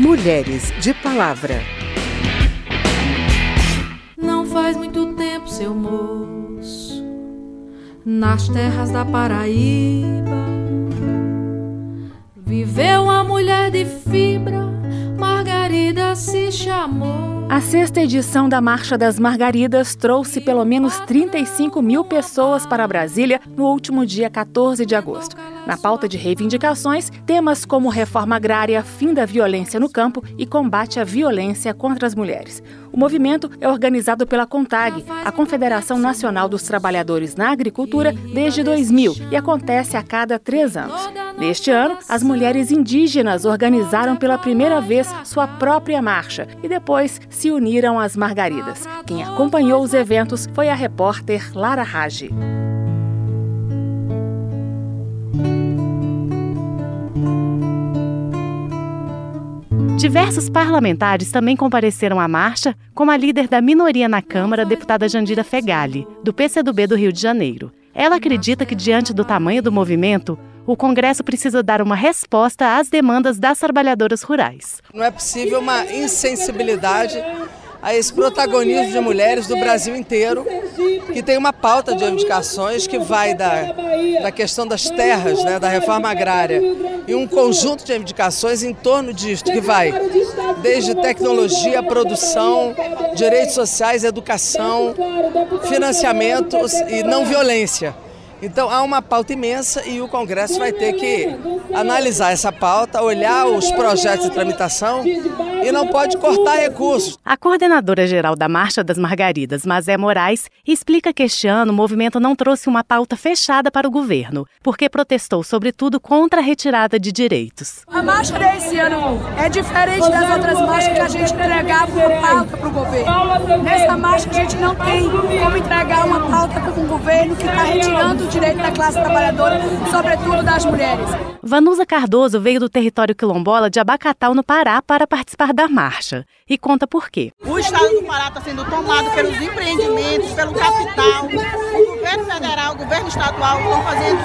Mulheres de Palavra. Não faz muito tempo, seu moço, nas terras da Paraíba, viveu uma mulher de fibra, Margarida se chamou. A sexta edição da Marcha das Margaridas trouxe pelo menos 35 mil pessoas para Brasília no último dia 14 de agosto. Na pauta de reivindicações, temas como reforma agrária, fim da violência no campo e combate à violência contra as mulheres. O movimento é organizado pela CONTAG, a Confederação Nacional dos Trabalhadores na Agricultura, desde 2000 e acontece a cada três anos. Neste ano, as mulheres indígenas organizaram pela primeira vez sua própria marcha e depois se uniram às Margaridas. Quem acompanhou os eventos foi a repórter Lara Rage. Diversos parlamentares também compareceram à marcha, como a líder da minoria na Câmara, deputada Jandira Fegali, do PCdoB do Rio de Janeiro. Ela acredita que, diante do tamanho do movimento, o Congresso precisa dar uma resposta às demandas das trabalhadoras rurais. Não é possível uma insensibilidade a esse protagonismo de mulheres do Brasil inteiro, que tem uma pauta de reivindicações que vai da, da questão das terras, né, da reforma agrária, e um conjunto de reivindicações em torno disto, que vai desde tecnologia, produção, direitos sociais, educação, financiamentos e não violência. Então há uma pauta imensa e o Congresso vai ter que analisar essa pauta, olhar os projetos de tramitação e não pode cortar recursos. A coordenadora geral da Marcha das Margaridas, Mazé Moraes, explica que este ano o movimento não trouxe uma pauta fechada para o governo, porque protestou sobretudo contra a retirada de direitos. A marcha desse ano é diferente das outras marchas que a gente entregava uma pauta para o governo. Nessa marcha a gente não tem como entregar uma pauta para um governo que está retirando direito da classe trabalhadora, sobretudo das mulheres. Vanusa Cardoso veio do território quilombola de Abacatal, no Pará, para participar da marcha. E conta por quê. O estado do Pará está sendo tomado pelos empreendimentos, pelo capital. O governo federal, governo estadual estão fazendo,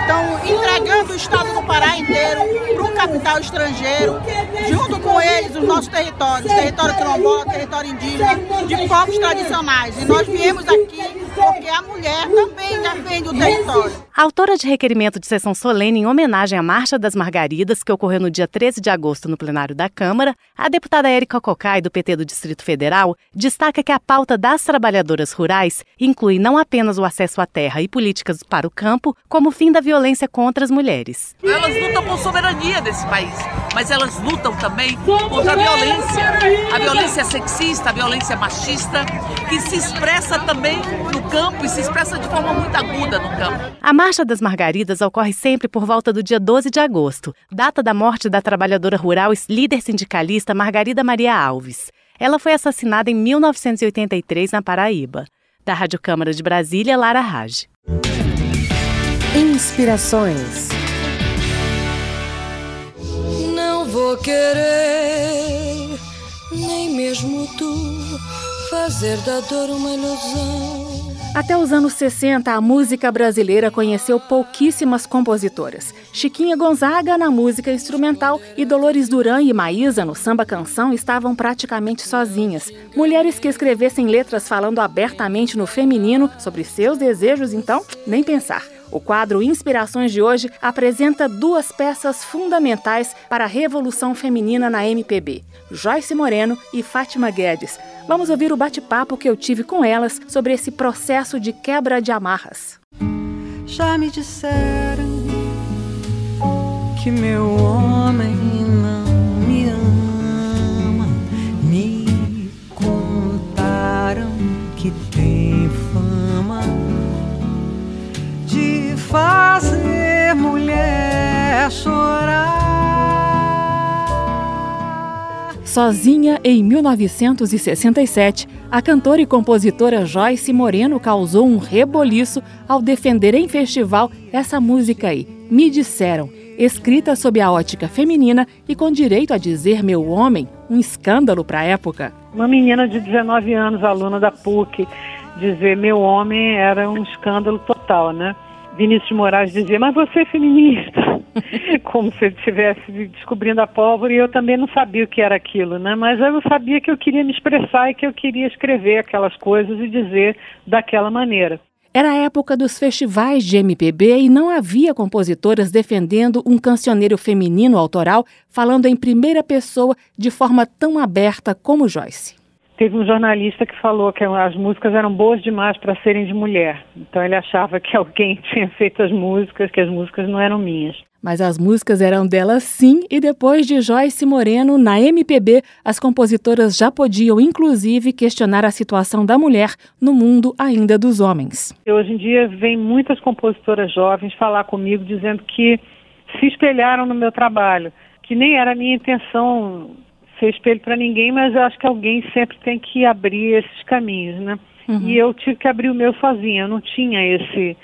estão entregando o estado do Pará inteiro para um capital estrangeiro, junto com eles os nossos territórios, território quilombola, território indígena, de povos tradicionais. E nós viemos aqui porque a mulher também defende o território. Autora de requerimento de sessão solene em homenagem à Marcha das Margaridas, que ocorreu no dia 13 de agosto no plenário da Câmara, a deputada Érica Cocai, do PT do Distrito Federal, destaca que a pauta das trabalhadoras rurais inclui não apenas o acesso à terra e políticas para o campo, como o fim da violência contra as mulheres. Elas lutam por soberania desse país, mas elas lutam também contra a violência. A violência sexista, a violência machista, que se expressa também no campo e se expressa de forma muito aguda no campo. A Marcha das Margaridas ocorre sempre por volta do dia 12 de agosto, data da morte da trabalhadora rural e líder sindicalista Margarida Maria Alves. Ela foi assassinada em 1983 na Paraíba. Da Rádio Câmara de Brasília, Lara Raj. Inspirações. Não vou querer, nem mesmo tu, fazer da dor uma ilusão. Até os anos 60, a música brasileira conheceu pouquíssimas compositoras. Chiquinha Gonzaga na música instrumental e Dolores Duran e Maísa no samba canção estavam praticamente sozinhas. Mulheres que escrevessem letras falando abertamente no feminino sobre seus desejos, então, nem pensar. O quadro Inspirações de hoje apresenta duas peças fundamentais para a revolução feminina na MPB: Joyce Moreno e Fátima Guedes. Vamos ouvir o bate-papo que eu tive com elas sobre esse processo de quebra de amarras. Já me disseram que meu homem não me ama, me contaram que tem fama de fazer mulher chorar. Sozinha em 1967, a cantora e compositora Joyce Moreno causou um reboliço ao defender em festival essa música aí, Me Disseram, escrita sob a ótica feminina e com direito a dizer meu homem, um escândalo para a época. Uma menina de 19 anos, aluna da PUC, dizer meu homem era um escândalo total, né? Vinícius Moraes dizia, mas você é feminista. como se ele estivesse descobrindo a pólvora e eu também não sabia o que era aquilo, né? Mas eu sabia que eu queria me expressar e que eu queria escrever aquelas coisas e dizer daquela maneira. Era a época dos festivais de MPB e não havia compositoras defendendo um cancioneiro feminino autoral falando em primeira pessoa de forma tão aberta como Joyce. Teve um jornalista que falou que as músicas eram boas demais para serem de mulher. Então ele achava que alguém tinha feito as músicas, que as músicas não eram minhas. Mas as músicas eram dela sim, e depois de Joyce Moreno, na MPB, as compositoras já podiam inclusive questionar a situação da mulher no mundo ainda dos homens. Hoje em dia vem muitas compositoras jovens falar comigo dizendo que se espelharam no meu trabalho, que nem era a minha intenção ser espelho para ninguém, mas eu acho que alguém sempre tem que abrir esses caminhos, né? Uhum. E eu tive que abrir o meu sozinha, eu não tinha esse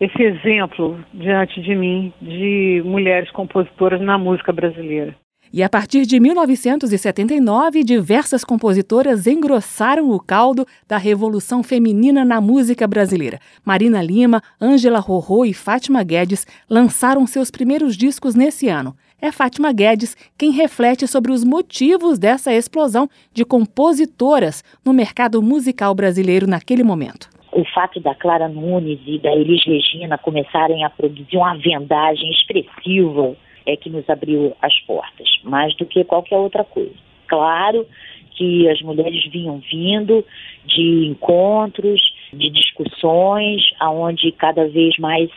esse exemplo diante de mim de mulheres compositoras na música brasileira. E a partir de 1979, diversas compositoras engrossaram o caldo da revolução feminina na música brasileira. Marina Lima, Ângela Rorô e Fátima Guedes lançaram seus primeiros discos nesse ano. É Fátima Guedes quem reflete sobre os motivos dessa explosão de compositoras no mercado musical brasileiro naquele momento o fato da Clara Nunes e da Elis Regina começarem a produzir uma vendagem expressiva é que nos abriu as portas, mais do que qualquer outra coisa. Claro que as mulheres vinham vindo de encontros, de discussões, aonde cada vez mais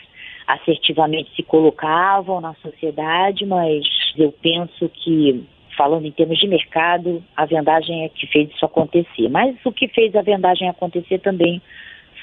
assertivamente se colocavam na sociedade, mas eu penso que falando em termos de mercado, a vendagem é que fez isso acontecer. Mas o que fez a vendagem acontecer também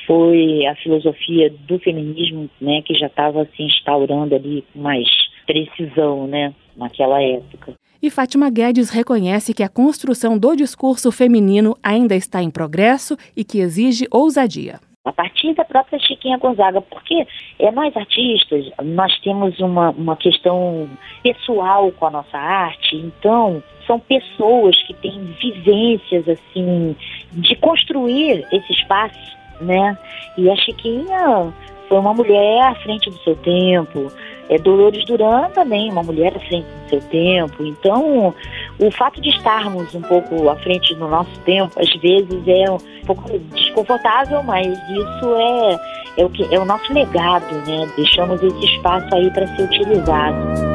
foi a filosofia do feminismo, né, que já estava se instaurando ali com mais precisão, né, naquela época. E Fátima Guedes reconhece que a construção do discurso feminino ainda está em progresso e que exige ousadia. A partir da própria Chiquinha Gonzaga, porque é, nós artistas, nós temos uma, uma questão pessoal com a nossa arte, então são pessoas que têm vivências assim de construir esse espaço né? E a Chiquinha foi uma mulher à frente do seu tempo. É Dolores Duran também, uma mulher à frente do seu tempo. Então, o fato de estarmos um pouco à frente do nosso tempo, às vezes é um pouco desconfortável, mas isso é, é, o, que, é o nosso legado, né? Deixamos esse espaço aí para ser utilizado.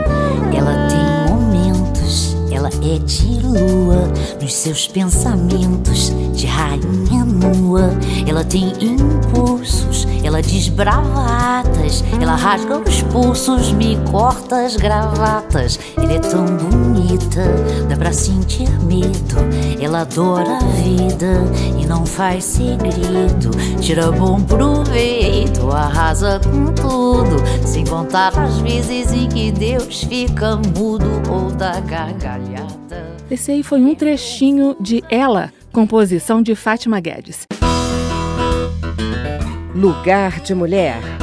Ela é de lua nos seus pensamentos de rainha nua. Ela tem impulsos, ela diz bravatas. Ela rasga os pulsos, me corta as gravatas. Ela é tão bonita, dá pra sentir medo. Ela adora a vida e não faz segredo. Tira bom proveito, arrasa com tudo. Sem contar as vezes em que Deus fica mudo ou dá gargalhada. Esse aí foi um trechinho de Ela, composição de Fátima Guedes. Lugar de Mulher.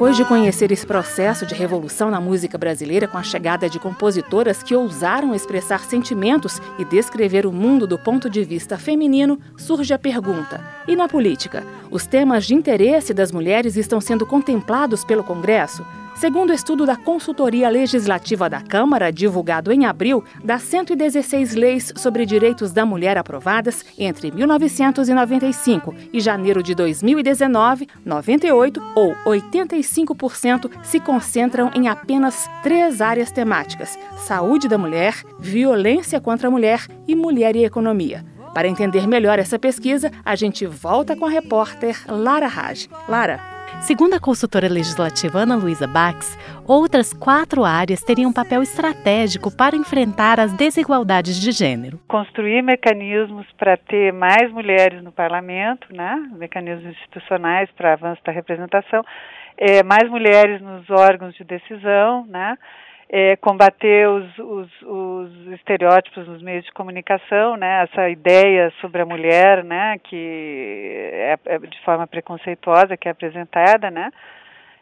Depois de conhecer esse processo de revolução na música brasileira com a chegada de compositoras que ousaram expressar sentimentos e descrever o mundo do ponto de vista feminino, surge a pergunta: e na política? Os temas de interesse das mulheres estão sendo contemplados pelo Congresso? Segundo o estudo da Consultoria Legislativa da Câmara, divulgado em abril, das 116 leis sobre direitos da mulher aprovadas entre 1995 e janeiro de 2019, 98 ou 85% se concentram em apenas três áreas temáticas: saúde da mulher, violência contra a mulher e mulher e economia. Para entender melhor essa pesquisa, a gente volta com a repórter Lara Raj. Lara, Segundo a consultora legislativa Ana Luísa Bax, outras quatro áreas teriam um papel estratégico para enfrentar as desigualdades de gênero. Construir mecanismos para ter mais mulheres no parlamento, né? mecanismos institucionais para avanço da representação, é, mais mulheres nos órgãos de decisão, né? É, combater os, os, os, estereótipos nos meios de comunicação, né? Essa ideia sobre a mulher, né? Que é, é de forma preconceituosa que é apresentada, né?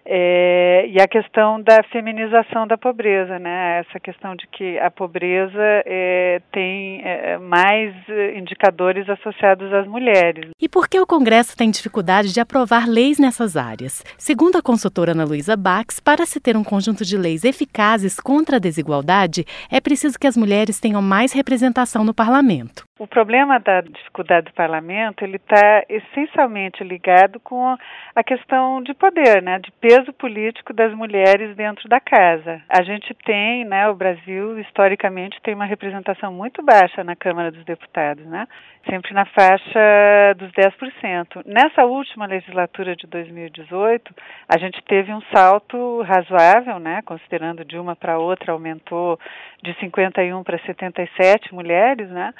É, e a questão da feminização da pobreza, né? Essa questão de que a pobreza é, tem é, mais indicadores associados às mulheres. E por que o Congresso tem dificuldade de aprovar leis nessas áreas? Segundo a consultora Ana Luísa Bax, para se ter um conjunto de leis eficazes contra a desigualdade, é preciso que as mulheres tenham mais representação no parlamento. O problema da dificuldade do parlamento ele está essencialmente ligado com a questão de poder, né, de peso político das mulheres dentro da casa. A gente tem, né, o Brasil historicamente tem uma representação muito baixa na Câmara dos Deputados, né, sempre na faixa dos 10%. Nessa última legislatura de 2018, a gente teve um salto razoável, né, considerando de uma para outra aumentou de 51 para 77 mulheres, né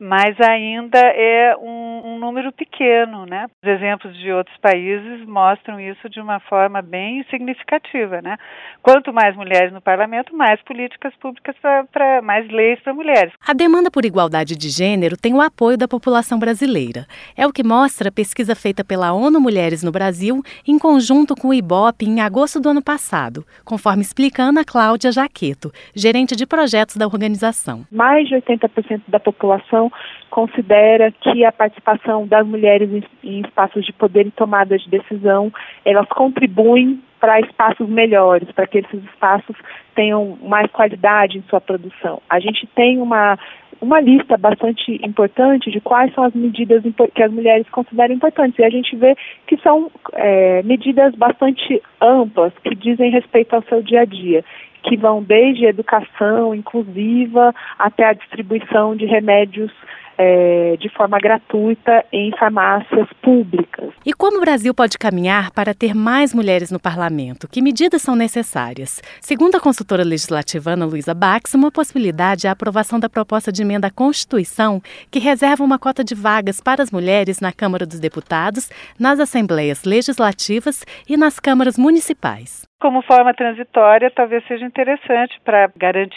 mas ainda é um, um, número pequeno, né? Os exemplos de outros países mostram isso de uma forma bem significativa, né? Quanto mais mulheres no parlamento, mais políticas públicas para mais leis para mulheres. A demanda por igualdade de gênero tem o apoio da população brasileira. É o que mostra a pesquisa feita pela ONU Mulheres no Brasil em conjunto com o IBOP em agosto do ano passado, conforme explica Ana Cláudia Jaqueto, gerente de projetos da organização. Mais de 80% da população considera que a participação das mulheres em, espaços de poder e tomada de decisão, elas contribuem para espaços melhores, para que esses espaços tenham mais qualidade em sua produção. A gente tem uma uma lista bastante importante de quais são as medidas que as mulheres consideram importantes. E a gente vê que são é, medidas bastante amplas, que dizem respeito ao seu dia a dia que vão desde educação inclusiva até a distribuição de remédios é, de forma gratuita em farmácias públicas. E como o Brasil pode caminhar para ter mais mulheres no parlamento? Que medidas são necessárias? Segundo a consultora legislativa Ana Luísa Bax, uma possibilidade é a aprovação da proposta de emenda à Constituição que reserva uma cota de vagas para as mulheres na Câmara dos Deputados, nas assembleias legislativas e nas câmaras municipais como forma transitória, talvez seja interessante para garantir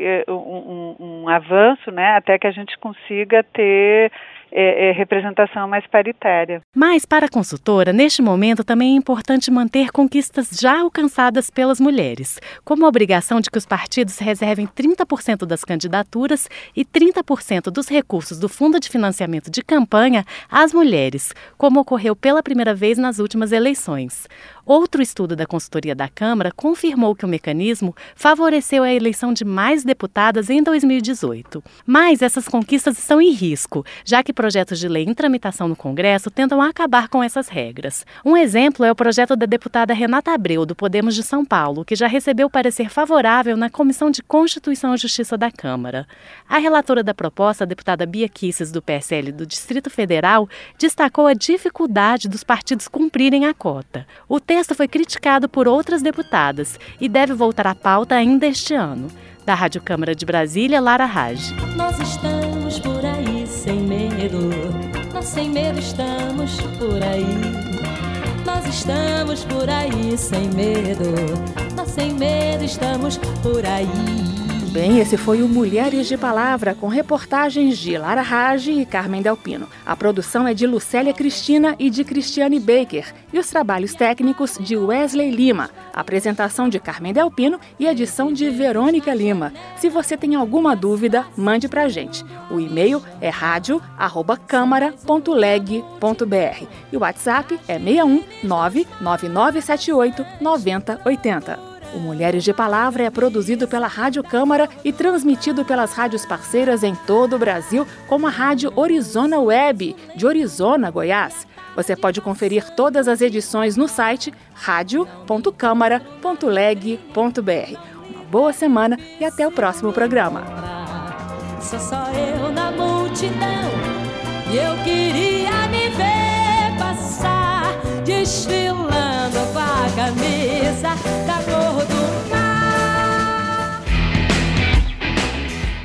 eh, um, um, um, avanço, né, até que a gente consiga ter é, é, representação mais paritária. Mas, para a consultora, neste momento também é importante manter conquistas já alcançadas pelas mulheres, como a obrigação de que os partidos reservem 30% das candidaturas e 30% dos recursos do Fundo de Financiamento de Campanha às mulheres, como ocorreu pela primeira vez nas últimas eleições. Outro estudo da consultoria da Câmara confirmou que o mecanismo favoreceu a eleição de mais deputadas em 2018. Mas essas conquistas estão em risco, já que projetos de lei em tramitação no Congresso tentam acabar com essas regras. Um exemplo é o projeto da deputada Renata Abreu, do Podemos de São Paulo, que já recebeu parecer favorável na Comissão de Constituição e Justiça da Câmara. A relatora da proposta, a deputada Bia Kisses, do PSL do Distrito Federal, destacou a dificuldade dos partidos cumprirem a cota. O texto foi criticado por outras deputadas e deve voltar à pauta ainda este ano. Da Rádio Câmara de Brasília, Lara Raj. Nós estamos por aí sem medo, nós sem medo estamos por aí. Nós estamos por aí sem medo, nós sem medo estamos por aí. Bem, esse foi o Mulheres de Palavra, com reportagens de Lara Rage e Carmen Delpino. A produção é de Lucélia Cristina e de Cristiane Baker, e os trabalhos técnicos de Wesley Lima, apresentação de Carmen Delpino e edição de Verônica Lima. Se você tem alguma dúvida, mande pra gente. O e-mail é radio@câmara.leg.br e o WhatsApp é 61 99978 9080. O Mulheres de Palavra é produzido pela Rádio Câmara e transmitido pelas rádios parceiras em todo o Brasil, como a Rádio Orizona Web, de Orizona, Goiás. Você pode conferir todas as edições no site radio.câmara.leg.br. Uma boa semana e até o próximo programa. Sou só eu na multidão e eu queria me ver passar desfilando com a camisa da